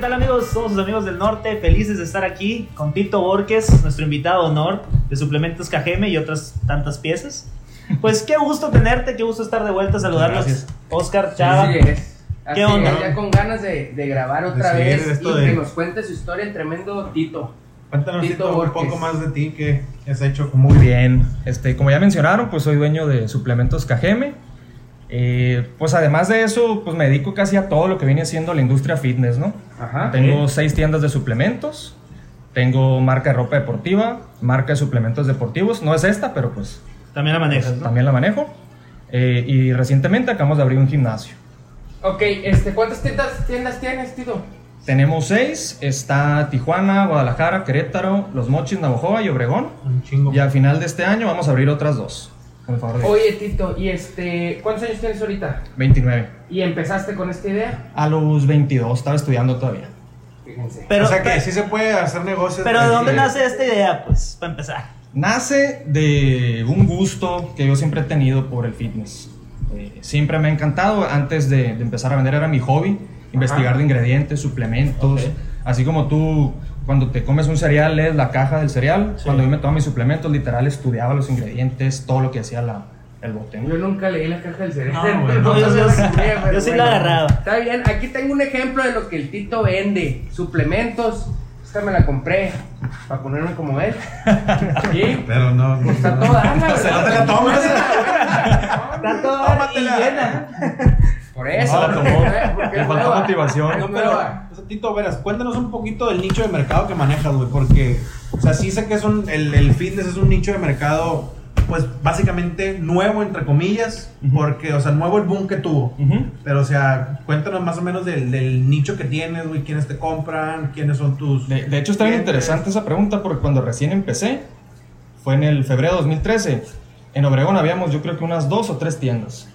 tal amigos? Somos sus amigos del norte, felices de estar aquí con Tito Borges, nuestro invitado de honor de Suplementos Cajeme y otras tantas piezas. Pues qué gusto tenerte, qué gusto estar de vuelta, saludarlos. gracias. Oscar, Chava. Así es. Así ¿Qué onda? es, Ya con ganas de, de grabar otra De seguir vez esto y de- que nos cuente su historia el tremendo Tito. Cuéntanos Tito Tito, un poco más de ti que has hecho Muy bien. Este, como ya mencionaron, pues soy dueño de suplementos KGM. Eh, pues además de eso, pues me dedico casi a todo lo que viene siendo la industria fitness, ¿no? Ajá. Tengo seis tiendas de suplementos. Tengo marca de ropa deportiva, marca de suplementos deportivos. No es esta, pero pues, También la manejas, pues, ¿no? también la manejo. Eh, y recientemente acabamos de abrir un gimnasio. Ok, este, ¿cuántas tiendas, tiendas tienes, Tito? Tenemos seis. Está Tijuana, Guadalajara, Querétaro, Los Mochis, Navojoa y Obregón. un chingo. Y al final de este año vamos a abrir otras dos. Con el favor de Dios. Oye, Tito, ¿y este, cuántos años tienes ahorita? 29. ¿Y empezaste con esta idea? A los 22, estaba estudiando todavía. Fíjense. Pero, o sea que pero, sí se puede hacer negocios. pero ¿de dónde nace esta idea? Pues, para empezar. Nace de un gusto que yo siempre he tenido por el fitness. Eh, siempre me ha encantado. Antes de, de empezar a vender era mi hobby, investigar Ajá. de ingredientes, suplementos. Ok. Así como tú, cuando te comes un cereal, lees la caja del cereal. Sí. Cuando yo me tomaba mis suplementos, literal estudiaba los ingredientes, todo lo que hacía la, el bote. Yo nunca leí la caja del cerebro. No, güey, no, yo- sí la agarraba. Está bien, aquí tengo un ejemplo de lo que el Tito vende. Suplementos. Esta me la compré para ponerme como él. ¿Sí? Pero no. no Pues está toda Se no te la tomas. Está todo Tómatela. y llena. Por eso. No, la tomó. Le faltó nueva. motivación. No, pero, nueva. o sea, Tito, verás, cuéntanos un poquito del nicho de mercado que manejas, güey, porque, o sea, sí sé que es un, el, el fitness es un nicho de mercado, pues, básicamente nuevo, entre comillas, Ujú. porque, o sea, nuevo el boom que tuvo. Ujú. Pero, o sea, cuéntanos más o menos del, del nicho que tienes, güey, quiénes te compran, quiénes son tus... De, de hecho, está bien interesante esa pregunta porque cuando recién empecé, fue en el febrero de 2013, en Obregón habíamos yo creo que unas dos o tres tiendas.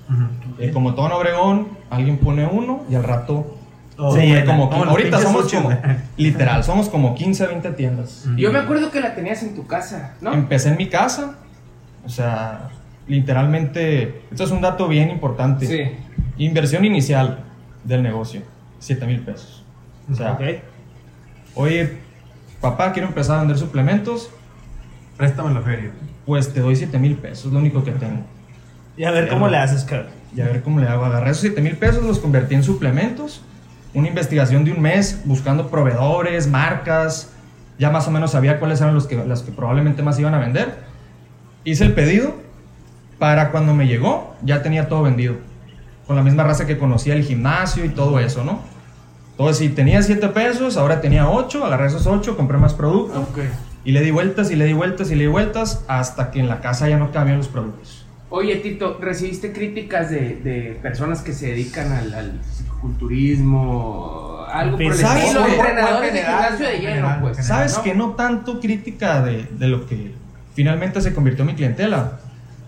Y como todo en Obregón, alguien pone uno y al rato... Se Sí, como, Como ahorita somos como, literal, somos como 15 20 tiendas. Yo me acuerdo que la tenías en tu casa, ¿no? Empecé en mi casa, o sea, literalmente, esto es un dato bien importante. Sí. Inversión inicial del negocio, 7 mil pesos. O sea, Ok. oye, papá, quiero empezar a vender suplementos, Préstame la feria. Pues te doy 7 mil pesos, lo único que tengo. Y a ver cómo le haces, cabrón. Y a ver cómo le hago. Agarré esos 7 mil pesos, los convertí en suplementos. Una investigación de un mes buscando proveedores, marcas. Ya más o menos sabía cuáles eran los que, las que probablemente más iban a vender. Hice el pedido. Para cuando me llegó, ya tenía todo vendido. Con la misma raza que conocía el gimnasio y todo eso, ¿no? Entonces, si tenía 7 pesos, ahora tenía 8. Agarré esos 8, compré más producto. Ok. Y le di vueltas y le di vueltas y le di vueltas hasta que en la casa ya no cabían los productos. Oye, Tito, ¿recibiste críticas de, de personas que se dedican al, al psicoculturismo? Algo por el estilo, entrenadores de general, gimnasio de lleno, general, pues. en ¿Sabes ¿no? que no tanto crítica de, de lo que finalmente se convirtió mi clientela?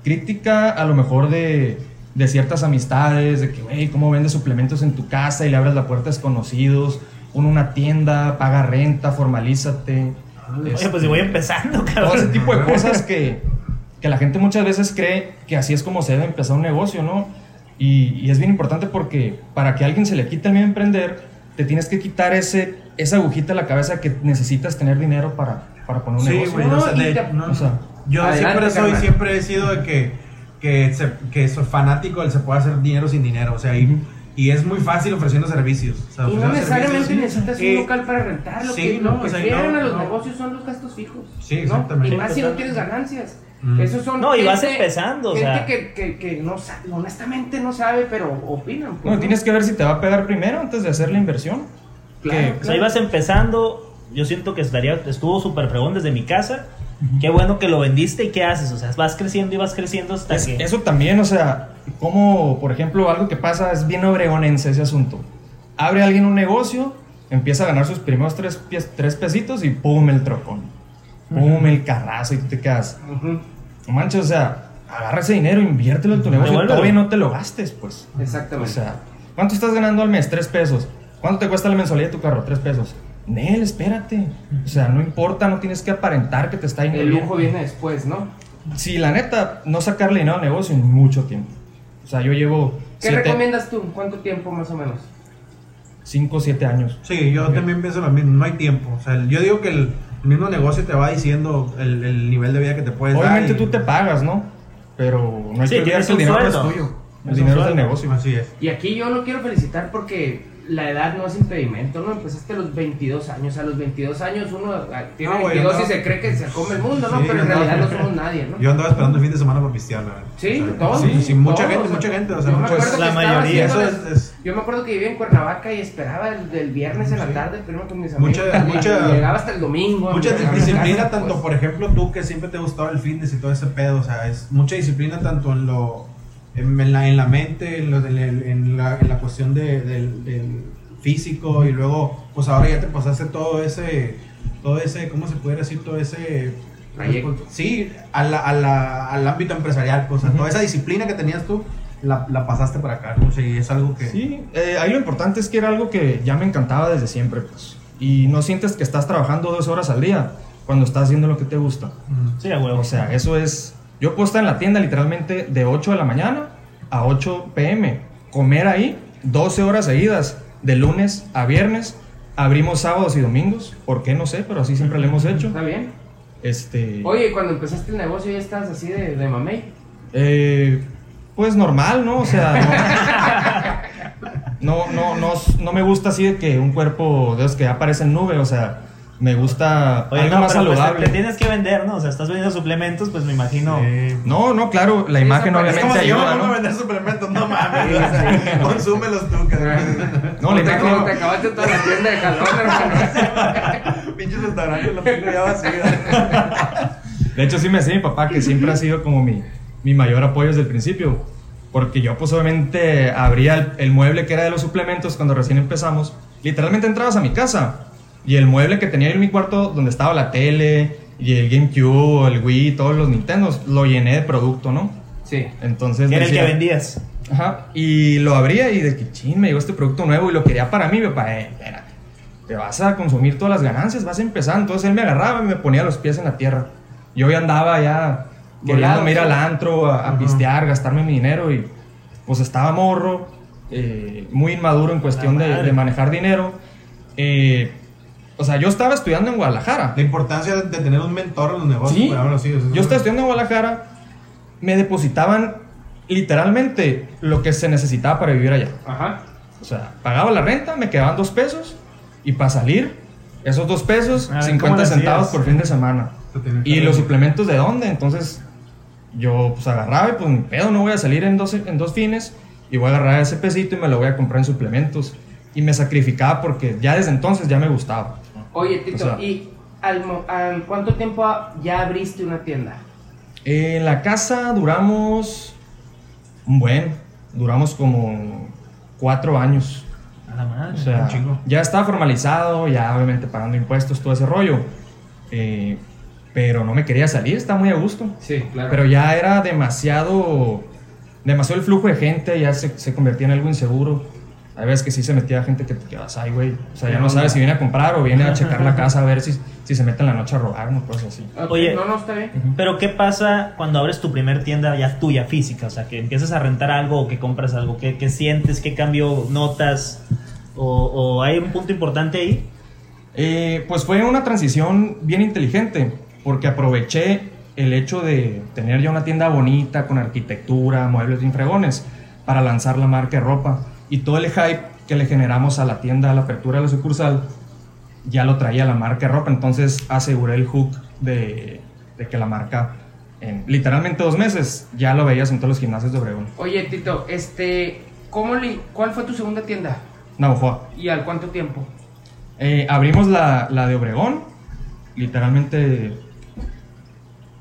Crítica a lo mejor de, de ciertas amistades, de que, güey, ¿cómo vendes suplementos en tu casa y le abres la puerta a desconocidos? Pon una tienda, paga renta, formalízate. Oye, Este, pues si voy empezando, todo ese cabrón. tipo de cosas que, que la gente muchas veces cree que así es como se debe empezar un negocio, ¿no? Y, y es bien importante porque para que a alguien se le quite el miedo a emprender, te tienes que quitar ese, esa agujita de la cabeza que necesitas tener dinero para, para poner un Sí, negocio. güey, No, o sea, de- te- no, o sea, yo Adelante, siempre soy, carnal. siempre he sido de que, que, se- que soy fanático del se puede hacer dinero sin dinero, o sea, y, Ujú. Y es muy fácil ofreciendo servicios. o sea, Y no necesariamente necesitas Eh, un local para rentar. Lo sí, que, no, lo que o sea, no, a los no. negocios son los gastos fijos. Sí, ¿no? exactamente. Y más si no tienes ganancias. Mm. Esos son No, y vas empezando, o gente sea. que, que, que no sabe, honestamente no sabe, pero opinan. pues, no, tienes que ver si te va a pegar primero antes de hacer la inversión. Claro, que- O sea, ibas empezando, yo siento que estaría, estuvo súper fregón desde mi casa. Qué bueno que lo vendiste y qué haces. O sea, vas creciendo y vas creciendo hasta Es- que. eso también, o sea, como, por ejemplo, algo que pasa es bien obregonense ese asunto. Abre alguien un negocio, empieza a ganar sus primeros tres, pies- tres pesitos y pum, el trocón. Pum, el carrazo y tú te quedas. Ujú, No manches, o sea, agarra ese dinero, inviértelo en tu negocio y todavía no te lo gastes, pues. O Exactamente. sea, ¿cuánto estás ganando al mes? Tres pesos. ¿Cuánto te cuesta la mensualidad de tu carro? Tres pesos. Nel, espérate. O sea, no importa, no tienes que aparentar que te está yendo el bien. lujo viene después, ¿no? Sí, la neta, no sacarle dinero al negocio en mucho tiempo. O sea, yo llevo ¿Qué siete- recomiendas tú? ¿Cuánto tiempo más o menos? 5 o 7 años. Sí, yo también pienso lo mismo, no hay tiempo. O sea, yo digo que el, mismo negocio te va diciendo el, el nivel de vida que te puedes Obviamente dar. y- tú te pagas, ¿no? Pero no hay Sí, que que el dinero no es sueldo. tuyo. El Es dinero es del sueldo. negocio. Así es. Y aquí yo lo quiero felicitar porque la edad no es impedimento, ¿no? Empezaste a los 22 años. A los 22 años uno ah, tiene No, güey, 22 no. y se cree que se come el mundo, ¿no? Sí, Pero en realidad no somos nadie, ¿no? Yo andaba esperando el fin de semana para pistear, la verdad. Sí, O sea, todos. Sí, sí, mucha todos, gente, o sea, mucha gente. O sea, yo me pues, acuerdo que la mayoría, eso es, es- Yo me acuerdo que vivía en Cuernavaca y esperaba el del viernes en la tarde, primero con mis amigos. Mucha- y mucha- llegaba hasta el domingo. mucha disciplina, casa, tanto pues. por ejemplo tú que siempre te gustaba el fitness y todo ese pedo, o sea, es mucha disciplina tanto en lo en, en la, en la mente, en, lo del- en, la, en la cuestión de- del, del físico y luego pues ahora ya te pasaste todo ese todo ese, ¿cómo se puede decir? Todo ese Trayecto. Sí, a la- a la- al ámbito empresarial, pues, o sea, toda esa disciplina que tenías tú la, la pasaste para acá, ¿no? O sea, y es algo que Sí, eh, ahí lo importante es que era algo que ya me encantaba desde siempre, pues. Y no sientes que estás trabajando dos horas al día cuando estás haciendo lo que te gusta. Mm. Sí, a huevo. O sea, eso es... Yo puedo estar en la tienda literalmente de 8 de la mañana a 8 pm. Comer ahí 12 horas seguidas, de lunes a viernes. Abrimos sábados y domingos. ¿Por qué? No sé, pero así siempre lo hemos hecho. Está bien. Este... Oye, cuando empezaste el negocio ya estabas así de, de mamey. Eh, pues normal, ¿no? O sea, no, no, no, no, no me gusta así de que un cuerpo de esos que aparece en nube, o sea, me gusta Oye, algo no, más pero pues, te- saludable. te tienes que vender, ¿no? O sea, estás vendiendo suplementos, pues me imagino. Sí. No, no, claro, la Sí, imagen Es obviamente como si yo me ayuda, a ¿no? vender suplementos, no mames, o sea, consúmelos tú, cabrón. No, la te, imagen- como te acabaste toda la tienda de jalón, hermano. Pinches restaurantes, la tengo ya vacía. De hecho, sí me decía mi papá que siempre ha sido como mi, mi mayor apoyo desde el principio. Porque yo, pues obviamente, abría el, el mueble que era de los suplementos cuando recién empezamos. Literalmente entrabas a mi casa y el mueble que tenía en mi cuarto, donde estaba la tele y el GameCube, el Wii, todos los Nintendos, lo llené de producto, ¿no? Sí. Entonces. Era el que vendías. Ajá. Y lo abría y de que ching, me llegó este producto nuevo y lo quería para mí, mi papá, eh, espérate. Te vas a consumir todas las ganancias, vas a empezar. Entonces él me agarraba y me ponía los pies en la tierra. Yo ya andaba ya queriéndome ir al antro, a, a Ajá. pistear, gastarme mi dinero y pues estaba morro, eh, muy inmaduro en cuestión de, de manejar dinero. Eh, o sea, yo estaba estudiando en Guadalajara. La importancia de tener un mentor en los negocios, Sí. ahora sí, Yo estaba estudiando en Guadalajara, me depositaban literalmente lo que se necesitaba para vivir allá. Ajá. O sea, pagaba la renta, me quedaban dos pesos y para salir, esos dos pesos, ver, ¿cómo 50 le centavos por fin de semana. ¿Y los suplementos de dónde? Entonces, yo pues agarraba y pues mi pedo, no voy a salir en dos, en dos fines y voy a agarrar ese pesito y me lo voy a comprar en suplementos. Y me sacrificaba porque ya desde entonces ya me gustaba. Oye, Tito, O sea- ¿y al, mo- al cuánto tiempo ya abriste una tienda? En la casa duramos un buen, duramos como cuatro años. A la madre. O sea, un chingo. ya estaba formalizado, ya obviamente pagando impuestos, todo ese rollo. Eh, pero no me quería salir, estaba muy a gusto. Sí, claro. Pero ya era demasiado, demasiado el flujo de gente, ya se, se convertía en algo inseguro. Hay veces que sí se metía gente que te quedas ahí, güey. O sea, ya no sabes si viene a comprar o viene a checar la casa a ver si, si se mete en la noche a robar, no cosas así. Oye. No, no, está bien. Pero ¿qué pasa cuando abres tu primer tienda ya tuya, física? O sea, que empiezas a rentar algo o que compras algo. ¿Qué, qué sientes? ¿Qué cambio notas? O, o hay un punto importante ahí? Eh, pues fue una transición bien inteligente, porque aproveché el hecho de tener ya una tienda bonita, con arquitectura, muebles bien fregones, para lanzar la marca de ropa. Y todo el hype que le generamos a la tienda, a la apertura de la sucursal, ya lo traía la marca de ropa. Entonces aseguré el hook de, de que la marca, en literalmente dos meses, ya lo veías en todos los gimnasios de Obregón. Oye, Tito, este, ¿cómo le, ¿cuál fue tu segunda tienda? Navajoa. ¿Y al cuánto tiempo? Eh, abrimos la, la de Obregón, literalmente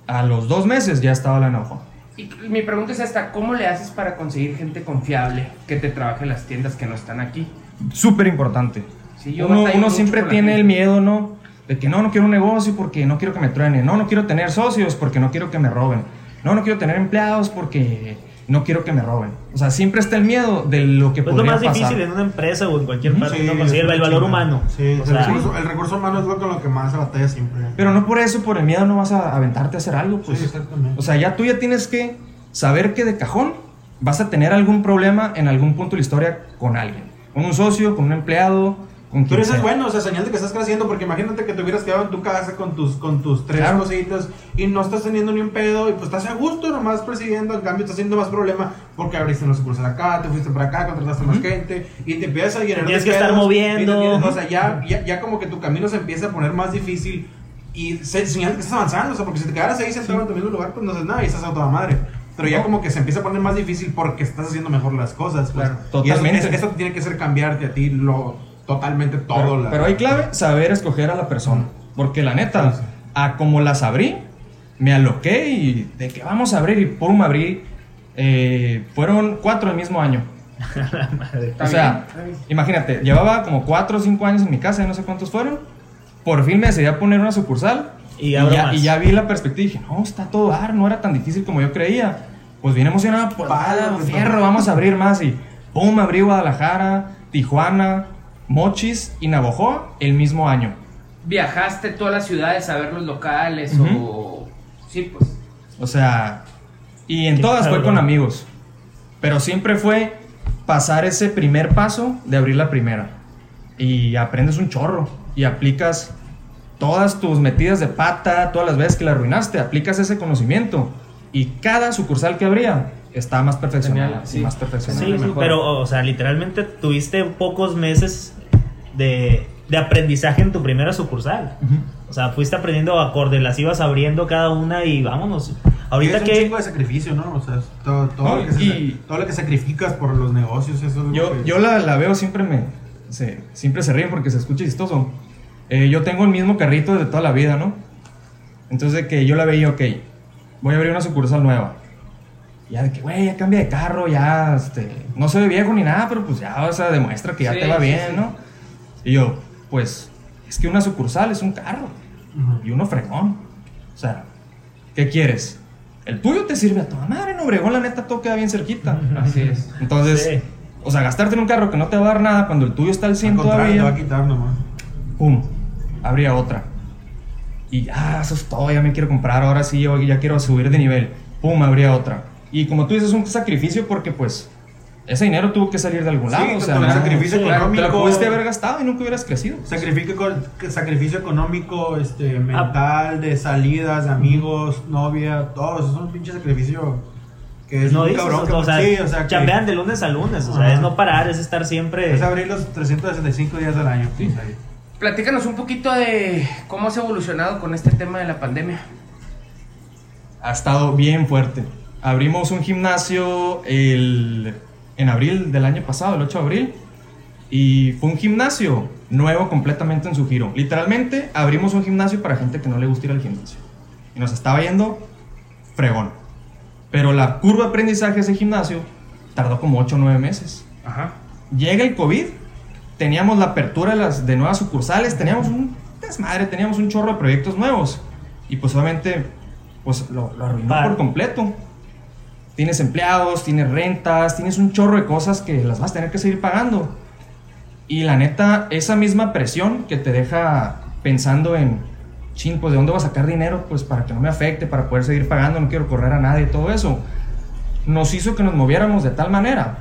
a los dos meses ya estaba la de Navajo. Y mi pregunta es esta, ¿cómo le haces para conseguir gente confiable que te trabaje en las tiendas que no están aquí? Súper importante. Sí, yo uno uno siempre tiene el miedo, ¿no? De que no, no quiero un negocio porque no quiero que me truenen. No, no quiero tener socios porque no quiero que me roben. No, no quiero tener empleados porque no quiero que me roben. O sea, siempre está el miedo de lo que Pues lo podría más pasar. difícil en una empresa o en cualquier parte, Sí, ¿no? conseguir es el valor humano. Sí, o el, sea, recurso, el recurso humano es lo con lo que más se batalla siempre. Pero no por eso, por el miedo, no vas a aventarte a hacer algo. Pues. Sí, exactamente. O sea, ya tú ya tienes que saber que de cajón vas a tener algún problema en algún punto de la historia con alguien. con un socio, con un empleado, Pero eso es sea. bueno, o sea, señal de que estás creciendo, porque imagínate que te hubieras quedado en tu casa con tus, con tus tres Claro. cositas y no estás teniendo ni un pedo y pues estás a gusto nomás presidiendo, en cambio estás haciendo más problema porque abriste una sucursal acá, te fuiste para acá, contrataste más gente y te empiezas a llenar Tienes que estar pedos, moviendo. y no tienes- o sea, ya, ya, ya como que tu camino se empieza a poner más difícil y se, señal de que estás avanzando, o sea, porque si te quedaras ahí sentado en tu mismo lugar, pues no haces nada y estás a toda madre. Pero ya No. como que se empieza a poner más difícil porque estás haciendo mejor las cosas. Pues. Claro, Y eso- totalmente. es- eso tiene que ser cambiarte a ti lo, totalmente todo. Pero, la- pero hay clave saber escoger a la persona. Porque la neta, Sí, sí. a como las abrí, me aloqué y de que vamos a abrir y pum, abrí. eh, fueron cuatro el mismo año. Está o sea, bien, está bien. imagínate, llevaba como cuatro o cinco años en mi casa, no sé cuántos fueron. Por fin me decidí a poner una sucursal. Y Y, ya, y ya vi la perspectiva y dije, no, está todo dar, no era tan difícil como yo creía. Pues bien emocionado, pues Padre, va, pues, fierro, vamos a abrir más. Y pum, abrí Guadalajara, Tijuana, Mochis y Navojoa el mismo año. ¿Viajaste todas las ciudades a ver los locales Ujú. o...? Sí, pues. O sea, y en todas fue con amigos. Pero siempre fue pasar ese primer paso de abrir la primera. Y aprendes un chorro. Y aplicas todas tus metidas de pata, todas las veces que la arruinaste, aplicas ese conocimiento. Y cada sucursal que abría está más perfeccionada. Genial, y sí. más perfeccionada. Sí, sí, pero, o sea, literalmente tuviste pocos meses de, de aprendizaje en tu primera sucursal. Ujú. O sea, fuiste aprendiendo acorde, las ibas abriendo cada una y vámonos. Ahorita es un que... chingo de sacrificio, ¿no? O sea, todo, todo, No, lo que se- y- todo lo que sacrificas por los negocios, eso es Yo, que- yo la, la veo siempre me se, siempre se ríen porque se escucha chistoso. Eh, yo tengo el mismo carrito de toda la vida, ¿no? Entonces de que yo la veía, ok, voy a abrir una sucursal nueva. Ya de que, güey, ya cambia de carro, ya, este, no se ve viejo ni nada, pero pues ya, o sea, demuestra que ya Sí, te va sí, bien, sí. ¿no? Y yo, pues, es que una sucursal es un carro y uno fregón. O sea, ¿qué quieres? El tuyo te sirve a toda madre, en Obregón la neta todo queda bien cerquita. Así es. Entonces, Sí. o sea, gastarte en un carro que no te va a dar nada cuando el tuyo está al Al 100 contrario, te va a todavía, quitar nomás. pum, habría otra. Y ya, eso es todo, ya me quiero comprar, ahora sí, yo ya quiero subir de nivel, pum, habría otra. Y como tú dices, es un sacrificio porque pues ese dinero tuvo que salir de algún Sí, lado, o sea, no- sacrificio sí, te económico. lo pudiste haber gastado y nunca hubieras crecido. Sacrificio, sacrificio económico, este, mental, de salidas, de amigos, novia, todo eso es un pinche sacrificio que es no un dices, cabrón que o sea, sí, o sea, que chambean de lunes a lunes, o sea, Ajá. es no parar, es estar siempre... es abrir los 365 días del año. Sí. Platícanos un poquito de cómo has evolucionado con este tema de la pandemia. ha estado bien fuerte. Abrimos un gimnasio el, en abril del año pasado, el 8 de abril, y fue un gimnasio nuevo completamente en su giro. Literalmente abrimos un gimnasio para gente que no le gusta ir al gimnasio. Y nos estaba yendo fregón. Pero la curva de aprendizaje de ese gimnasio tardó como 8 o 9 meses. Ajá. Llega el COVID, teníamos la apertura de, las, de nuevas sucursales, teníamos un desmadre, teníamos un chorro de proyectos nuevos. Y pues obviamente, pues lo, lo arruinó por completo. Tienes empleados, tienes rentas, tienes un chorro de cosas que las vas a tener que seguir pagando. Y la neta, esa misma presión que te deja pensando en, chin, pues de dónde voy a sacar dinero, pues para que no me afecte, para poder seguir pagando, no quiero correr a nadie, todo eso, nos hizo que nos moviéramos de tal manera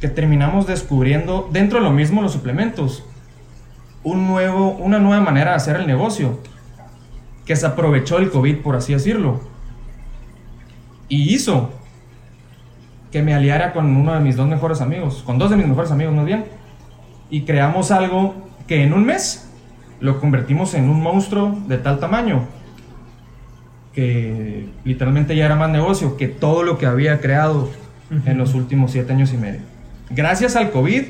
que terminamos descubriendo dentro de lo mismo los suplementos un nuevo, una nueva manera de hacer el negocio que se aprovechó el COVID, por así decirlo, y hizo que me aliara con uno de mis dos mejores amigos, con dos de mis mejores amigos más bien, y creamos algo que en un mes lo convertimos en un monstruo de tal tamaño que literalmente ya era más negocio que todo lo que había creado en los últimos siete años y medio. Gracias al COVID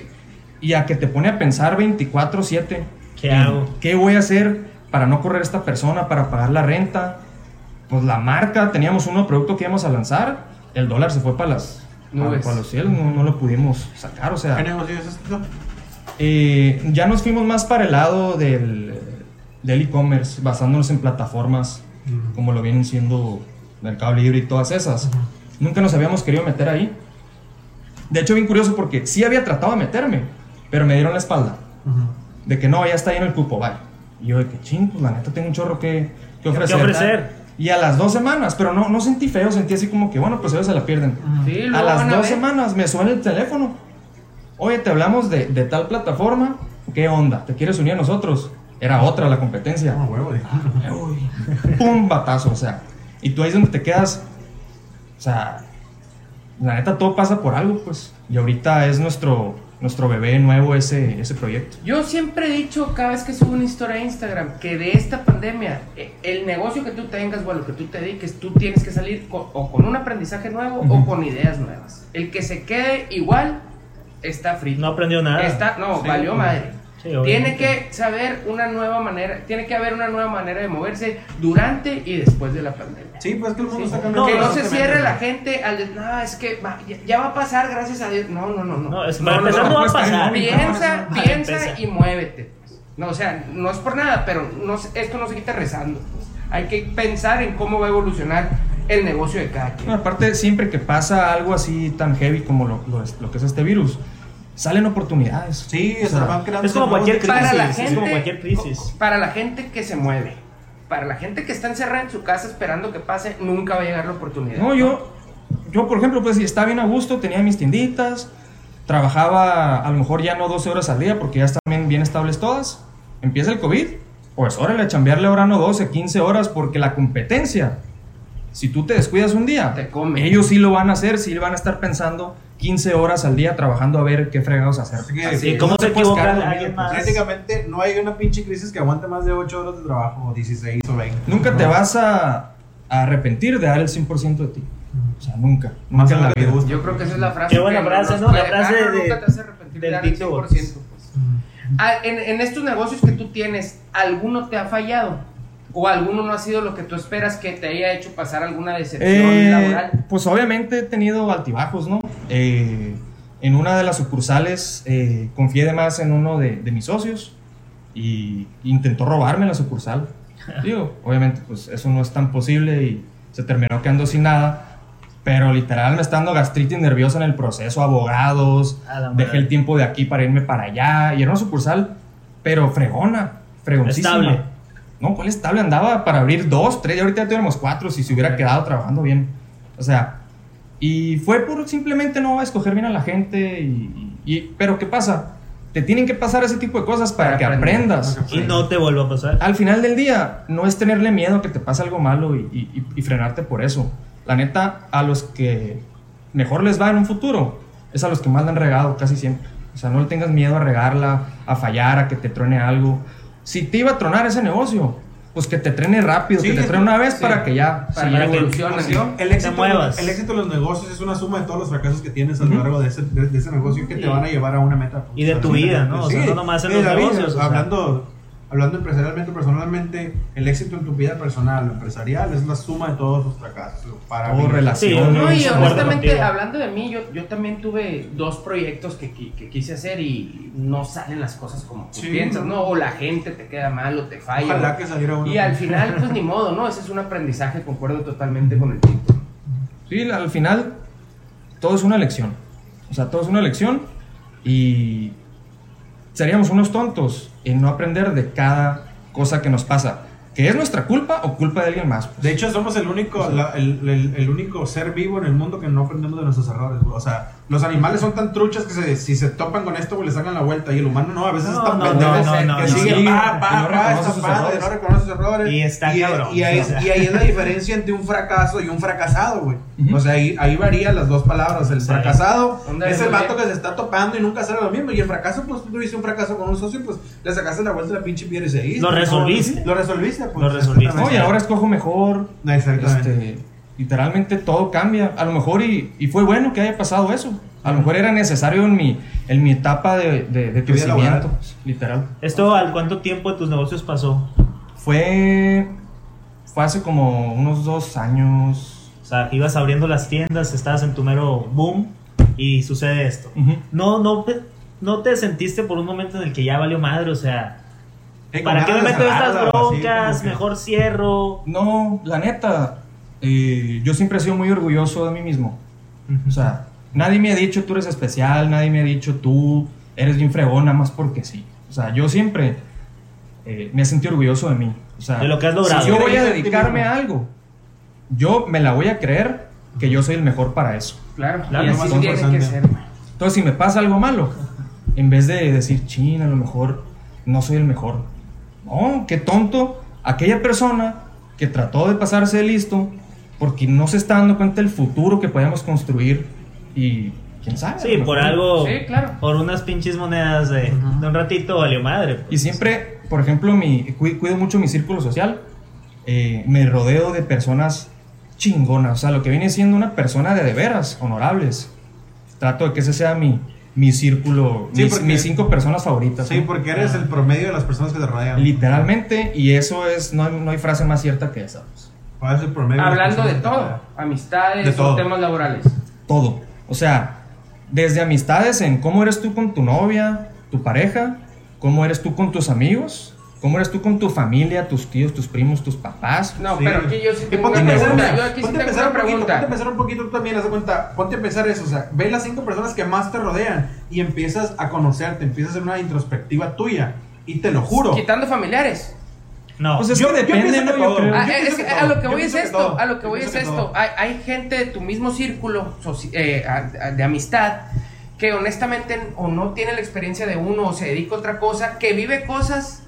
y a que te pone a pensar 24/7. ¿Qué hago? ¿Qué voy a hacer para no correr a esta persona, para pagar la renta? Pues la marca, teníamos un nuevo producto que íbamos a lanzar, el dólar se fue para las Nubes. para los cielos, no, no lo pudimos sacar, o sea... ¿Qué negocio es esto? Eh, ya nos fuimos más para el lado del del e-commerce, basándonos en plataformas Ujú. como lo vienen siendo Mercado Libre y todas esas. Nunca nos habíamos querido meter ahí. De hecho, bien curioso porque sí había tratado de meterme, pero me dieron la espalda. Ujú. De que no, ya está ahí en el cupo, bye. Y yo de que ching, pues la neta tengo un chorro que, que ofrecer. ofrecer? Y a las dos semanas, pero no, no sentí feo, sentí así como que, bueno, pues ellos se la pierden. Sí, A las dos ver. semanas me suena el teléfono. Oye, te hablamos de, de tal plataforma. ¿Qué onda? ¿Te quieres unir a nosotros? Era otra la competencia. No, huevo, dije. Uy, pum, batazo, o sea. Y tú ahí es donde te quedas. O sea, la neta todo pasa por algo, pues. Y ahorita es nuestro, nuestro bebé nuevo ese, ese proyecto. Yo siempre he dicho, cada vez que subo una historia a Instagram, que de esta pandemia, eh, el negocio que tú tengas o a lo que tú te dediques, tú tienes que salir o con un aprendizaje nuevo o con ideas nuevas. El que se quede igual está frito. No aprendió nada. Está, no, Sí, valió madre. Sí, tiene que saber una nueva manera, tiene que haber una nueva manera de moverse durante y después de la pandemia. Sí, pues es que el mundo Sí. está cambiando. que no se cierre la gente al de, no, es que va- ya, ya va a pasar, gracias a Dios. No, no, no, no. No, es, No, no, no, no, va a no, pasar. no, Piensa, piensa y muévete. pues. No, o sea, no es por nada, pero no, esto no se quita rezando. pues. Hay que pensar en cómo va a evolucionar el negocio de cada quien. No, aparte, siempre que pasa algo así tan heavy como lo, lo es- lo que es este virus, salen oportunidades. Sí, o sea, van creando es como cualquier crisis. para la es gente, como cualquier crisis. Para la gente que se mueve. Para la gente que está encerrada en su casa esperando que pase, nunca va a llegar la oportunidad. No, yo, yo por ejemplo, pues estaba bien a gusto, tenía mis tienditas, trabajaba a lo mejor ya no 12 horas al día porque ya están bien, bien estables todas. Empieza el COVID, pues órale, a chambearle ahora no 12, 15 horas porque la competencia, si tú te descuidas un día, Te come. ellos sí lo van a hacer, sí van a estar pensando 15 horas al día trabajando a ver qué fregados hacer. Así que, Así ¿Y es. cómo no se te puedes equivoca quedar dormido, alguien pues, más? Prácticamente no hay una pinche crisis que aguante más de 8 horas de trabajo, o 16 o 20. Nunca te vas a, a arrepentir de dar el 100% de ti. O sea, nunca. Más Nunca en la vida. gusta. Yo creo que esa es la frase. Qué buena frase, ¿no? La frase dejar, de- nunca te hace arrepentir de del dar el Tito 100%. Borges. pues. Ah, en, en estos negocios que tú tienes, ¿alguno te ha fallado? ¿O alguno no ha sido lo que tú esperas que te haya hecho pasar alguna decepción Eh, laboral? Pues obviamente he tenido altibajos, ¿no? Eh, en una de las sucursales eh, confié de más en uno de, de mis socios y intentó robarme la sucursal. Digo, obviamente pues eso no es tan posible y se terminó quedando sin nada. Pero literal me está dando gastritis nerviosa en el proceso, abogados, dejé el tiempo de aquí para irme para allá y era una sucursal, pero fregona, fregoncísima. Estable. No, ¿cuál estable? Andaba para abrir dos, tres, y ahorita ya tuviéramos cuatro si se hubiera quedado trabajando bien. O sea, y fue por simplemente no escoger bien a la gente. Y, y- pero ¿qué pasa? Te tienen que pasar ese tipo de cosas para, Para que aprender. aprendas. Y no te vuelva a pasar. Al final del día, no es tenerle miedo a que te pase algo malo y, y- y frenarte por eso. La neta, a los que mejor les va en un futuro, es a los que más la han regado casi siempre. O sea, no le tengas miedo a regarla, a fallar, a que te truene algo. Si te iba a tronar ese negocio, pues que te trene rápido, Sí, que te truene una vez sí. para que ya Para que evolucione, el, éxito, muevas. el éxito de los negocios es una suma de todos los fracasos que tienes a lo largo de ese, de, de ese negocio que te Y- van a llevar a una meta. y de tu vida, ¿no? O sea, no nomás en los vida. negocios, o sea. hablando, hablando empresarialmente, personalmente, el éxito en tu vida personal o empresarial es la suma de todos los fracasos. Para Todo mí. relación. Sí, No, y honestamente, hablando de mí, yo, yo también tuve dos proyectos que, que quise hacer y no salen las cosas como tú Sí, piensas, no. O la gente te queda mal o te falla. Ojalá que saliera uno. Y al final, pues ni modo, ¿no? Ese es un aprendizaje, concuerdo totalmente con el tipo. Sí, al final todo es una elección. O sea, todo es una elección y seríamos unos tontos en no aprender de cada cosa que nos pasa. Que es nuestra culpa o culpa de alguien más. pues. De hecho, somos el único, la- el, el- el único ser vivo en el mundo que no aprendemos de nuestros errores. güey. O sea, los animales son tan truchas que se- si se topan con esto, güey, le sacan la vuelta. Y el humano no, a veces No, es tan no, pendejo no, no, no, que no. sigue, Sí, pa, pa, pa, reconoce está sus padre, errores. no reconoce sus errores. Y está cabrón, Y ahí, o sea. y ahí es la diferencia entre un fracaso y un fracasado, güey. O sea, ahí, ahí varían las dos palabras. El Sí. fracasado es el vato que se está topando y nunca sale lo mismo. Y el fracaso, pues tú tuviste un fracaso con un socio, pues le sacaste la vuelta a la pinche piedra y seguiste. Lo ¿no? resolviste. Lo resolviste, pues. Lo resolviste. Y ahora escojo mejor. Exactamente. Este, literalmente todo cambia. A lo mejor y, y fue bueno que haya pasado eso. A lo mejor era necesario en mi, en mi etapa de, de, de crecimiento. literal. ¿Esto al cuánto tiempo de tus negocios pasó? Fue, fue hace como unos dos años. O sea, ibas abriendo las tiendas, estabas en tu mero boom y sucede esto. Ujú. No, no, te- no te sentiste por un momento en el que ya valió madre, o sea, ¿para qué me meto estas así, broncas? como que- Mejor cierro. No, la neta, eh, yo siempre he sido muy orgulloso de mí mismo. O sea, nadie me ha dicho tú eres especial, nadie me ha dicho tú eres bien fregón, nada más porque sí. O sea, yo siempre eh, me he sentido orgulloso de mí. O sea, De lo que has logrado. si yo voy a dedicarme a algo, yo me la voy a creer que yo soy el mejor para eso. Claro, Claro, y así tiene que ser. Entonces, si me pasa algo malo, en vez de decir, chin, a lo mejor no soy el mejor. No, qué tonto. Aquella persona que trató de pasarse de listo porque no se está dando cuenta del futuro que podemos construir y quién sabe. a Sí, por algo. Sí, claro. Por unas pinches monedas de, de un ratito valió madre. pues. Y siempre, por ejemplo, mi, cuido, cuido mucho mi círculo social. Eh, me rodeo de personas chingonas. O sea, lo que viene siendo una persona de de veras, honorables. Trato de que ese sea mi, mi círculo, Sí, mis, porque- mis cinco personas favoritas. Sí, ¿no? porque eres el promedio de las personas que te rodean. Literalmente, y eso es, no hay, no hay frase más cierta que esa. pues. Eres el promedio Hablando de te todo, amistades De todo. temas laborales. Todo. O sea, desde amistades en cómo eres tú con tu novia, tu pareja, cómo eres tú con tus amigos, cómo eres tú con tu familia, tus tíos, tus primos, tus papás. No, Sí. pero aquí yo sí tengo ponte una pregunta. Yo aquí sí ponte a tengo una un poquito, ponte a pregunta. pensar un poquito tú también, haz de cuenta, ponte a pensar eso, o sea, ve las cinco personas que más te rodean y empiezas a conocerte, empiezas a hacer una introspectiva tuya y te lo juro. Quitando familiares. No. Pues es Yo- que yo depende, pienso ¿no? que Yo creo. Ah, Yo es que que a lo que Yo voy es que esto, todo. a lo que Yo voy es que esto. Hay, hay gente de tu mismo círculo eh, a- a- de amistad que honestamente o no tiene la experiencia de uno o se dedica a otra cosa, que vive cosas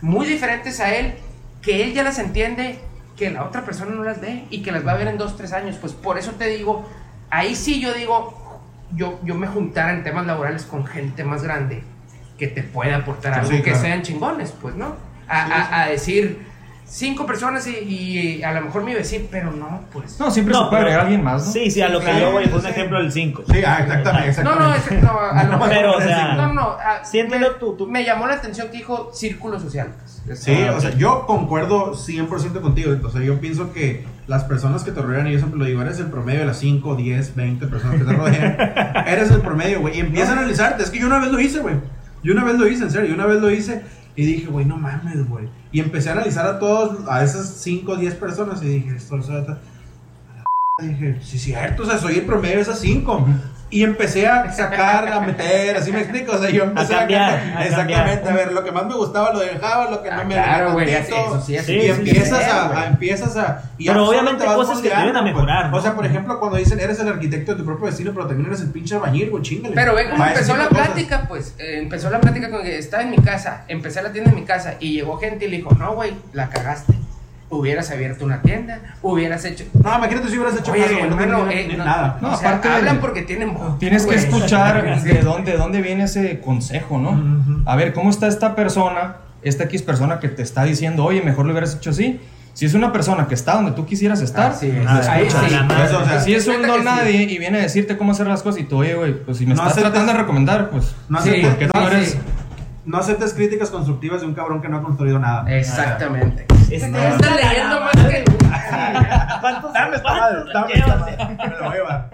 muy diferentes a él, que él ya las entiende, que la otra persona no las ve y que las va a ver en dos, tres años. Pues por eso te digo, ahí sí yo digo, yo, yo me juntara en temas laborales con gente más grande que te pueda aportar algo, sí, que claro. sean chingones, pues, ¿no? A, a- a decir cinco personas y, y a lo mejor mi vecino, pero no, pues. No, siempre No, se puede pero- agregar alguien más, ¿no? Sí, sí, a lo que yo voy fue un sí. ejemplo del 5. Sí, ah, exactamente, No, exactamente. no, es, no, a lo mejor. Pero, o sea, no, no, a- sí entiendo me, tu- tu- me llamó la atención que dijo círculo social. pues. Sí, Ah, o sea, yo concuerdo 100% contigo. O sea, yo pienso que las personas que te rodean, y yo siempre lo digo, eres el promedio de las 5, 10, 20 personas que te rodean. eres el promedio, güey. Y empieza a analizarte. Es que yo una vez lo hice, güey. Yo una vez lo hice, en serio. Yo una vez lo hice y dije, güey, no mames, güey. Y empecé a analizar a todos, a esas 5, 10 personas y dije, esto, o sea, Dije, sí, cierto, o sea, soy el promedio de esas 5. Y empecé a sacar, a meter, así me explico. O sea, yo empecé a, cambiar, cambiar. a Exactamente, cambiar. a ver, lo que más me gustaba lo dejaba, lo que Ah, no me claro, güey, eso sí, eso sí, y empiezas sí, a, empiezas a y Pero obviamente te vas cosas que ayudan a pues. mejorar, ¿no? O sea, por ejemplo, cuando dicen eres el arquitecto de tu propio destino, pero también eres el pinche albañil, güey, chingale. Pero ve cómo empezó la cosas. plática, pues. eh, empezó la plática con que estaba en mi casa, empecé la tienda en mi casa y llegó gente y le dijo, no, güey, la cagaste. Hubieras abierto una tienda, hubieras hecho. No, imagínate si hubieras hecho Oye, caso, no hermano, tenía eh, no, nada. No, o sea, aparte de- hablan porque tienen voz. Tienes que güey. escuchar de dónde, de dónde viene ese consejo, ¿no? Ujú. A ver, ¿cómo está esta persona, esta X persona que te está diciendo, oye, mejor lo hubieras hecho así? Si es una persona que está donde tú quisieras estar, Así es. lo Ahí escuchas. sí. Eso, o sea, si es un don que sí. nadie y viene a decirte cómo hacer las cosas y tú, oye, güey, pues si me No estás aceptes- tratando de recomendar, pues No Sí, ¿por qué tú no, no eres? No aceptes críticas constructivas de un cabrón que no ha construido nada. Exactamente. Este- Te estás leyendo más que. ¿Cuántos, Dame esta madre, cuántos dame esta llevas? madre, me la voy a llevar.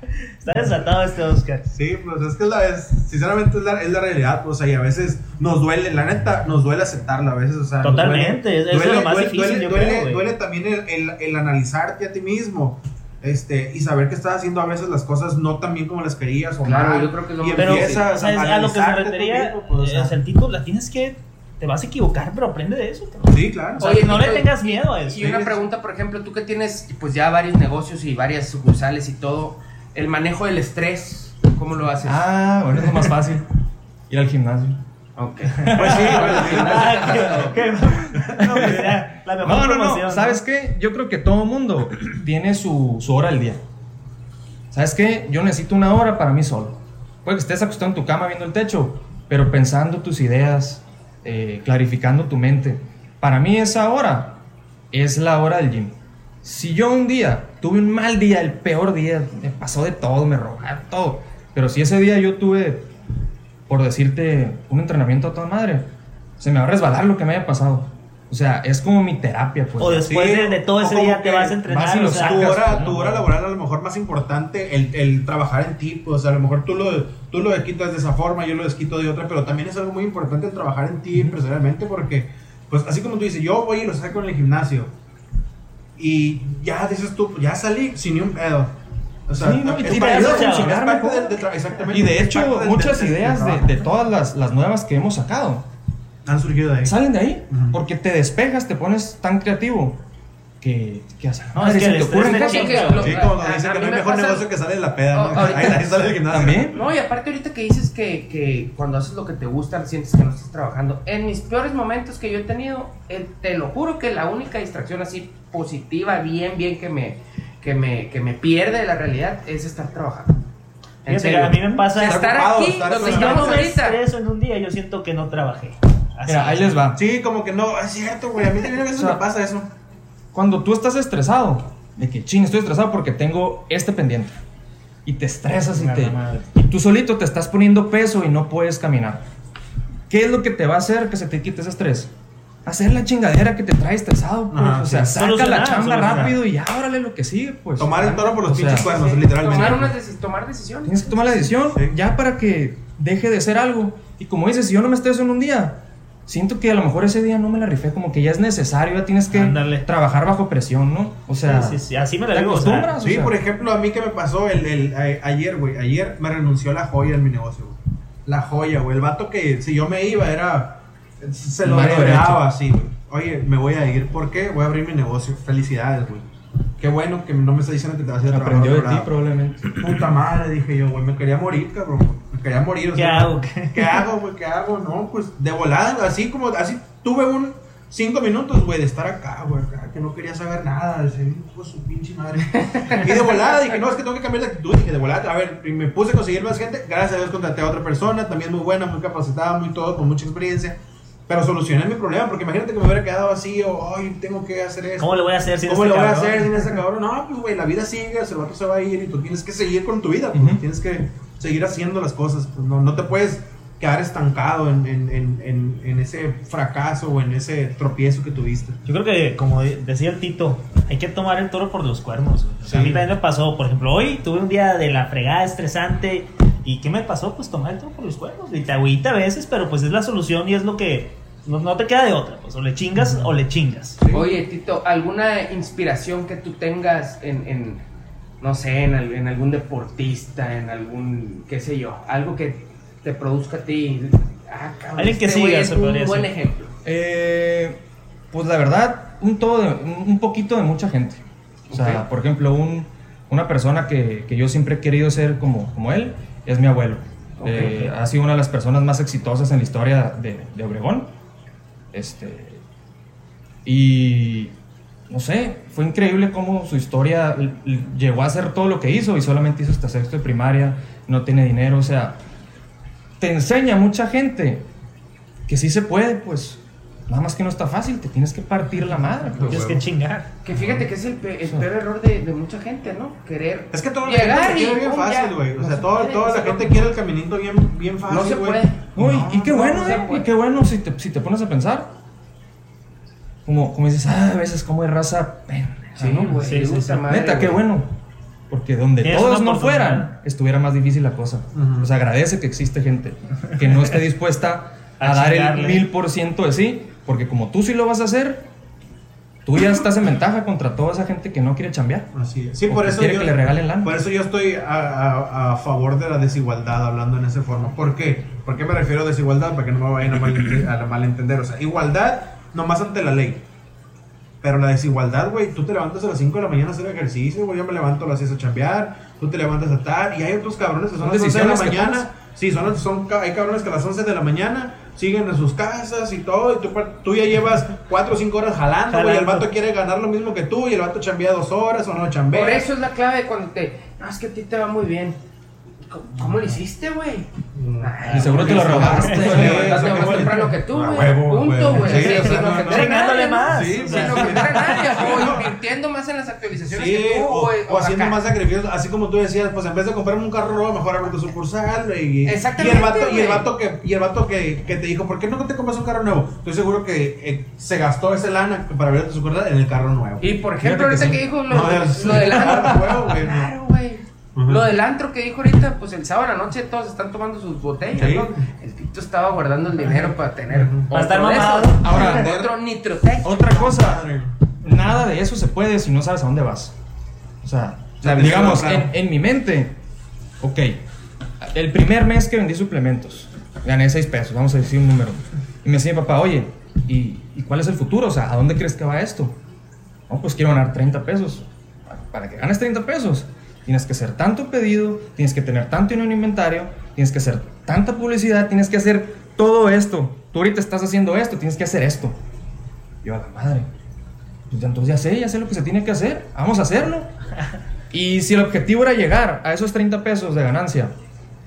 Está desatado este Oscar. Sí, pues es que es la, es, sinceramente es la, es la realidad, pues, o sea, y a veces nos duele, la neta, nos duele aceptarla a veces, o sea. Totalmente, duele- eso es lo más duele- difícil, duele, yo duele- creo, duele también el, el, el analizarte a ti mismo, este, y saber que estás haciendo a veces las cosas no tan bien como las querías o Claro, mal, yo creo que es lo y Pero, empiezas o sea, es a lo que se refería, mismo, pues, o sea. el título, la tienes que, te vas a equivocar, pero aprende de eso. cabrón. Sí, claro. O sea, Oye, no le tengas miedo a eso. Y una pregunta, por ejemplo, tú que tienes pues ya varios negocios y varias sucursales y todo, el manejo del estrés, ¿cómo lo haces? Ah, bueno, es lo más fácil. Ir al gimnasio. Ok. Pues sí, bueno, al final- Ah, no, pues ya, la mejor No, no, promoción, no. ¿Sabes qué? Yo creo que todo mundo tiene su, su hora al día. ¿Sabes qué? Yo necesito una hora para mí solo. Puede que estés acostado en tu cama viendo el techo, pero pensando tus ideas, eh, clarificando tu mente. Para mí esa hora es la hora del gym. Si yo un día tuve un mal día, el peor día, me pasó de todo, me robaron todo. Pero si ese día yo tuve, por decirte, un entrenamiento a toda madre, se me va a resbalar lo que me haya pasado. O sea, es como mi terapia, pues. O después Sí, de, de todo o ese día te que vas a entrenar. vas y o lo sea, tu sacas, hora, ¿no? tu hora laboral a lo mejor más importante el, el trabajar en ti, pues a lo mejor tú lo, tú lo quitas de esa forma, yo lo desquito de otra, pero también es algo muy importante el trabajar en ti empresarialmente porque, pues así como tú dices, yo voy y lo saco en el gimnasio y ya dices tú, ya salí sin ni un pedo. O sea, Sí, no, y es funcionar mejor. del- del exactamente, Y de hecho, muchas del- ideas de, de todas las, las nuevas que hemos sacado han surgido de ahí. salen de ahí, Ujú. porque te despejas, te pones tan creativo que, que así. No, madre, es que se te que lo- Sí, como a- dice a que no hay me mejor pasa- negocio que sale de la peda, Oh, Ahí, ahí sale el gimnasio. También. No, y aparte ahorita que dices que, que cuando haces lo que te gusta sientes que no estás trabajando. En mis peores momentos que yo he tenido, eh, te lo juro que la única distracción así positiva, bien, bien que me, que me, que me pierde de la realidad es estar trabajando. En serio. a mí me pasa. Estar ocupado, aquí estar donde Si con- yo estamos ahorita. estreso en un día, yo siento que no trabajé. Así Mira, ahí es. les va. Sí, como que no, es cierto, güey. A mí también a veces O sea, me pasa eso. Cuando tú estás estresado, de que ching, estoy estresado porque tengo este pendiente. Y te estresas y, te, y tú solito te estás poniendo peso y no puedes caminar. ¿Qué es lo que te va a hacer que se te quite ese estrés? Hacer la chingadera que te trae estresado, pues. Ajá, o sea, sí. saca Solucionar, la chamba solucionar. rápido y ya, órale lo que sigue, pues. Tomar el toro por los pinches cuernos, Sí, literalmente. Tomar, unas deci- tomar decisiones. Tienes que tomar la decisión Sí. ya para que deje de ser algo. Y como dices, si yo no me estreso en un día, siento que a lo mejor ese día no me la rifé, como que ya es necesario, ya tienes que Ándale. trabajar bajo presión, ¿no? O sea, Sí, sí, sí, así me la ¿te vivo, o sea, acostumbras? Sí, O sea, por ejemplo, a mí que me pasó el, el- a- ayer, güey. Ayer me renunció la joya en mi negocio, güey. La joya, güey. El vato que si yo me iba era. Se lo deseaba así, güey. Oye, me voy a ir. ¿Por qué? Voy a abrir mi negocio. Felicidades, güey. Qué bueno que no me está diciendo que te vas a ir a trabajar. Aprendió a de ti probablemente. Puta madre, dije yo, güey. Me quería morir, cabrón. Quería morir. o ¿Qué sea, hago? ¿Qué hago, güey? ¿Qué hago? No, pues de volada, así como. Así tuve un. Cinco minutos, güey, de estar acá, güey, acá, que no quería saber nada, de su pinche madre. Y de volada dije, no, es que tengo que cambiar de actitud. Dije, de volada, a ver, y me puse a conseguir más gente. Gracias a Dios contraté a otra persona, también muy buena, muy capacitada, muy todo, con mucha experiencia. Pero solucioné mi problema, porque imagínate que me hubiera quedado vacío, ay, tengo que hacer esto. ¿Cómo le voy a hacer sin ¿Cómo este lo voy a cabrón? hacer sin ese cabrón? No, pues, güey, la vida sigue, el vato se va a ir y tú tienes que seguir con tu vida, pues, tienes que seguir haciendo las cosas. Pues, no, no te puedes quedar estancado en, en, en, en, en ese fracaso o en ese tropiezo que tuviste. Yo creo que, como de- decía el Tito, hay que tomar el toro por los cuernos. güey. O sea, Sí. A mí también me pasó, por ejemplo, hoy tuve un día de la fregada estresante. ¿Y qué me pasó? Pues tomar el toro por los cuernos. Y te agüita a veces, pero pues es la solución y es lo que. No, no te queda de otra. Pues o le chingas o le chingas. Sí. Oye, Tito, ¿alguna inspiración que tú tengas en, en, no sé, en, al- en algún deportista, en algún, qué sé yo, algo que te produzca a ti? Ah, cabrón, Alguien que este sigas, es un buen ejemplo. Eh, pues la verdad, un todo, de- un poquito de mucha gente. O sea, Ok. por ejemplo, un, una persona que, que yo siempre he querido ser como, como él es mi abuelo. Eh, ha sido una de las personas más exitosas en la historia de, de Obregón. Este, y no sé, fue increíble cómo su historia llegó a hacer todo lo que hizo y solamente hizo hasta sexto de primaria, no tiene dinero, o sea, te enseña mucha gente que sí se puede, pues nada más que no está fácil, te tienes que partir la madre. pues. Tienes que chingar. Que fíjate que es el, pe- el Sí. peor error de, de mucha gente, ¿no? Querer Es que gente llegar y bien fácil, güey. O No sea, se toda, puede, toda no la se gente quiere el caminito bien, bien fácil, No se puede. Uy, No, y qué no, bueno, ¿eh? Y qué bueno si te, si te pones a pensar. Como, como dices, ah, a veces como de raza pendeja, Sí, ¿no? güey, Sí, sí, madre, Neta, qué güey. bueno. Porque donde todos no fueran, estuviera más difícil la cosa. Ujú. O sea, agradece que existe gente que no esté dispuesta a, A dar el mil por ciento de sí. Porque como tú sí lo vas a hacer, tú ya estás en ventaja contra toda esa gente que no quiere chambear. Así es. Sí, por que eso quiere yo, que le regalen lana. Por eso yo estoy a, a- a favor de la desigualdad, hablando en esa forma. ¿Por qué? ¿Por qué me refiero a desigualdad? Para que no me vayan a, malente- a malentender. O sea, igualdad nomás ante la ley. Pero la desigualdad, güey, tú te levantas a las 5 de la mañana a hacer ejercicio, güey, yo me levanto a las 6 a chambear, tú te levantas a tal, y hay otros cabrones que son Son las 11 de la mañana. Sí, son, son, hay cabrones que a las 11 de la mañana siguen en sus casas y todo, y tú, tú ya llevas 4 o 5 horas jalando, güey, el vato quiere ganar lo mismo que tú, y el vato chambea 2 horas o no chambea. Por eso es la clave cuando te. No, es que a ti te va muy bien. ¿Cómo, cómo lo hiciste, güey? Ay, Y seguro te lo güey, robaste, te güey. más temprano que tú, güey. Punto, güey. güey. Sí, más. Sí, nadie, o invirtiendo más en las actualizaciones Sí, que tú, o, güey. o haciendo más sacrificios, así como tú decías, pues en vez de comprarme un carro nuevo, mejor abrir tu sucursal. Y, Exactamente, Y el vato, y el güey. vato, que, y el vato que, que te dijo, ¿por qué no te compras un carro nuevo? Estoy seguro que eh, se gastó ese lana para abrir tu sucursal en el carro nuevo. Y por ejemplo, ahorita que, dijo lo, No, es- Ujú. Lo del antro que dijo ahorita, pues el sábado a la noche todos están tomando sus botellas, Sí. ¿no? El Tito estaba guardando el dinero para tener. Para estar mamado. Ahora, otro Nitrotec. Otra cosa, nada de eso se puede si no sabes a dónde vas. O sea, digamos, en, en mi mente, ok, el primer mes que vendí suplementos, gané 6 pesos, vamos a decir un número. Y me decía mi papá, oye, ¿y, y cuál es el futuro? O sea, ¿a dónde crees que va esto? No, pues quiero ganar 30 pesos. Para que ganes 30 pesos, tienes que hacer tanto pedido, tienes que tener tanto en un inventario, tienes que hacer tanta publicidad, tienes que hacer todo esto. Tú ahorita estás haciendo esto, tienes que hacer esto. Yo a la madre. Pues entonces ya sé, ya sé lo que se tiene que hacer. Vamos a hacerlo. Y si el objetivo era llegar a esos 30 pesos de ganancia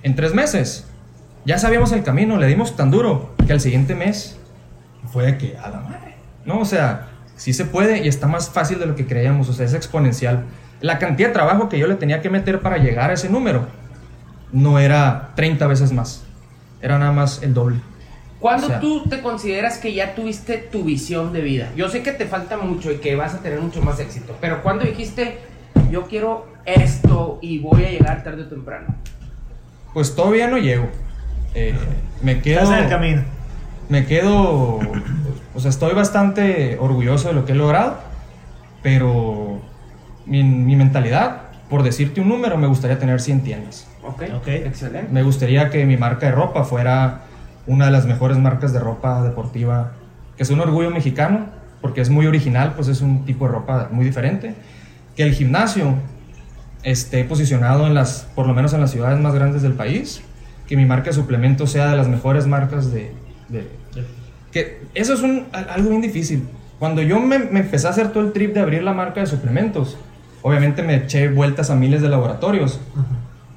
en tres meses, ya sabíamos el camino, le dimos tan duro que al siguiente mes fue de que a la madre. No, o sea, sí se puede y está más fácil de lo que creíamos, o sea, es exponencial. La cantidad de trabajo que yo le tenía que meter para llegar a ese número no era 30 veces más, era nada más el doble. ¿Cuándo O sea- tú te consideras que ya tuviste tu visión de vida? Yo sé que te falta mucho y que vas a tener mucho más éxito, pero ¿cuándo dijiste, yo quiero esto y voy a llegar tarde o temprano? Pues todavía no llego. Eh, me quedo. Estás en el camino. Me quedo. O sea, estoy bastante orgulloso de lo que he logrado. Pero mi, mi mentalidad, por decirte un número, me gustaría tener 100 tiendas. Ok, Ok. excelente. Me gustaría que mi marca de ropa fuera una de las mejores marcas de ropa deportiva, que es un orgullo mexicano, porque es muy original, pues es un tipo de ropa muy diferente. Que el gimnasio esté posicionado en las, por lo menos en las ciudades más grandes del país, que mi marca de suplementos sea de las mejores marcas de... de- que eso es un, al- algo bien difícil. Cuando yo me, me empecé a hacer todo el trip de abrir la marca de suplementos, obviamente me eché vueltas a miles de laboratorios.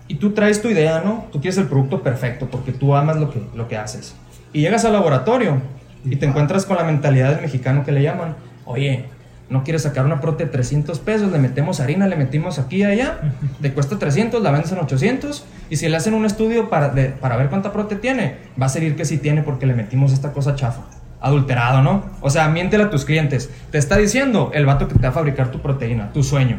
Y tú traes tu idea, ¿no? Tú quieres el producto perfecto porque tú amas lo que, lo que haces. Y llegas al laboratorio y te encuentras con la mentalidad del mexicano que le llaman, oye, no quieres sacar una prote de 300 pesos, le metemos harina, le metimos aquí y allá, te cuesta 300, la vendes en 800 y si le hacen un estudio para, de- para ver cuánta prote tiene, va a salir que sí tiene porque le metimos esta cosa chafa. Adulterado, ¿no? O sea, miéntele a tus clientes. Te está diciendo el vato que te va a fabricar tu proteína, tu sueño.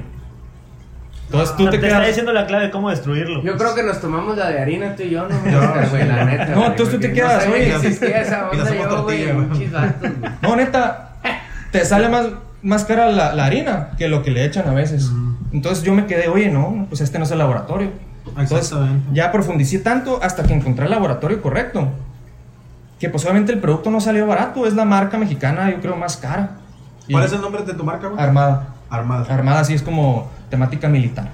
Entonces tú O sea, te te está quedas... diciendo la clave de cómo destruirlo. Yo creo que nos tomamos la de harina tú y yo, no, Yo, Oscar, güey, la neta. No, entonces tú te quedas, no oye, esa y onda yo, güey, tortilla, güey. vatos, güey. No, neta, te sale más, más cara la, la harina que lo que le echan a veces. Entonces yo me quedé, oye, no, pues este no es el laboratorio. Entonces ya profundicé tanto hasta que encontré el laboratorio correcto. Que pues obviamente el producto no salió barato, es la marca mexicana, yo creo, más cara. Y ¿Cuál es el nombre de tu marca, güey? Armada. Armada. Armada sí es como temática militar.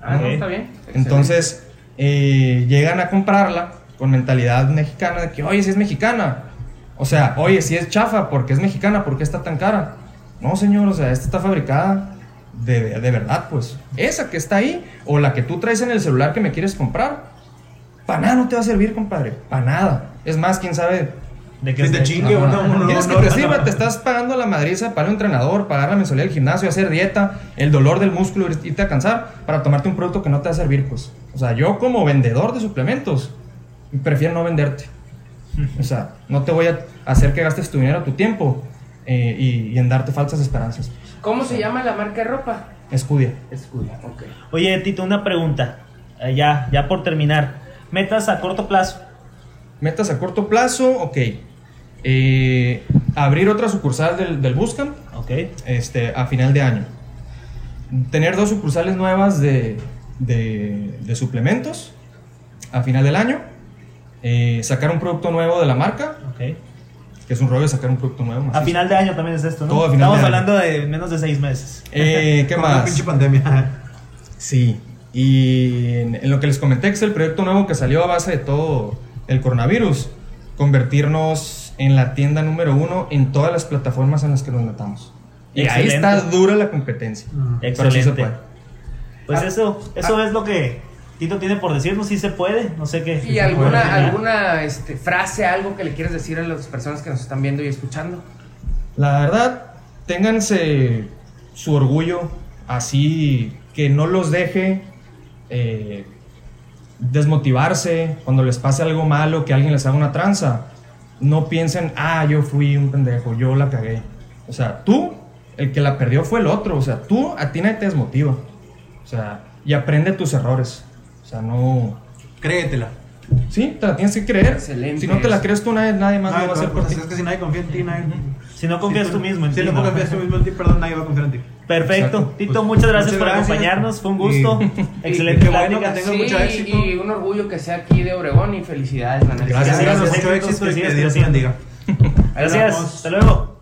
Ah, no, está bien. Entonces, eh, llegan a comprarla con mentalidad mexicana de que, oye, si es mexicana. O sea, oye, si es chafa, porque es mexicana? ¿Por qué está tan cara? No, señor, o sea, esta está fabricada de, de verdad, pues. Esa que está ahí, o la que tú traes en el celular que me quieres comprar, para nada no te va a servir, compadre. Para nada. Es más, quién sabe. De que Si te chingue uno, uno, Quieres que uno, te uno. sirva, te estás pagando la madriza para un entrenador, pagar la mensualidad del gimnasio, hacer dieta, el dolor del músculo, irte a cansar, para tomarte un producto que no te va a servir, pues. O sea, yo como vendedor de suplementos, prefiero no venderte. O sea, no te voy a hacer que gastes tu dinero, tu tiempo eh, y, y en darte falsas esperanzas. ¿Cómo se llama la marca de ropa? Escudia. Escudia, ok. Oye, Tito, una pregunta. Eh, ya, ya por terminar. Metas a corto plazo. Metas a corto plazo, ok. Eh, abrir otra sucursal del, del Buscamp Ok. este, a final de año. Tener dos sucursales nuevas de, de- de suplementos a final del año. Eh, sacar un producto nuevo de la marca, Ok. que es un rollo sacar un producto nuevo. A macizo. final de año también es esto, ¿no? Todo a final Estamos de año. hablando de menos de seis meses. Eh, ¿Qué más? pinche pandemia. Sí, y en, en lo que les comenté, que es el proyecto nuevo que salió a base de todo el coronavirus, convertirnos en la tienda número uno en todas las plataformas en las que nos metamos. Y ahí Excelente. está dura la competencia. Mm. Pero sí se Excelente. puede. Pues Ah, eso, eso es lo que Tito tiene por decirnos, si se puede, no sé qué. ¿Y alguna, alguna este, frase, algo que le quieres decir a las personas que nos están viendo y escuchando? La verdad, ténganse su orgullo así que no los deje eh, desmotivarse cuando les pase algo malo, que alguien les haga una tranza. No piensen, ah, yo fui un pendejo, yo la cagué. O sea, tú, el que la perdió fue el otro. O sea, tú, a ti nadie te desmotiva. O sea, y aprende tus errores. O sea, no... Créetela. Sí, te la tienes que creer. Excelente Si no te la crees tú, nadie, nadie más lo va a hacer pues, por ti. es que si nadie confía en ti, nadie. Si no confías Si tú mismo en Si ti, no ¿no? confías tú mismo en ti, perdón, nadie va a confiar en ti. Perfecto. Exacto. Tito, Pues, muchas gracias muchas por gracias. acompañarnos. Fue un gusto. Y- Excelente y bueno que tenga mucho éxito. y un orgullo que sea aquí de Obregón y felicidades, neta. Gracias, gracias. Mucho éxito que que Dios bendiga. Gracias. Hasta luego.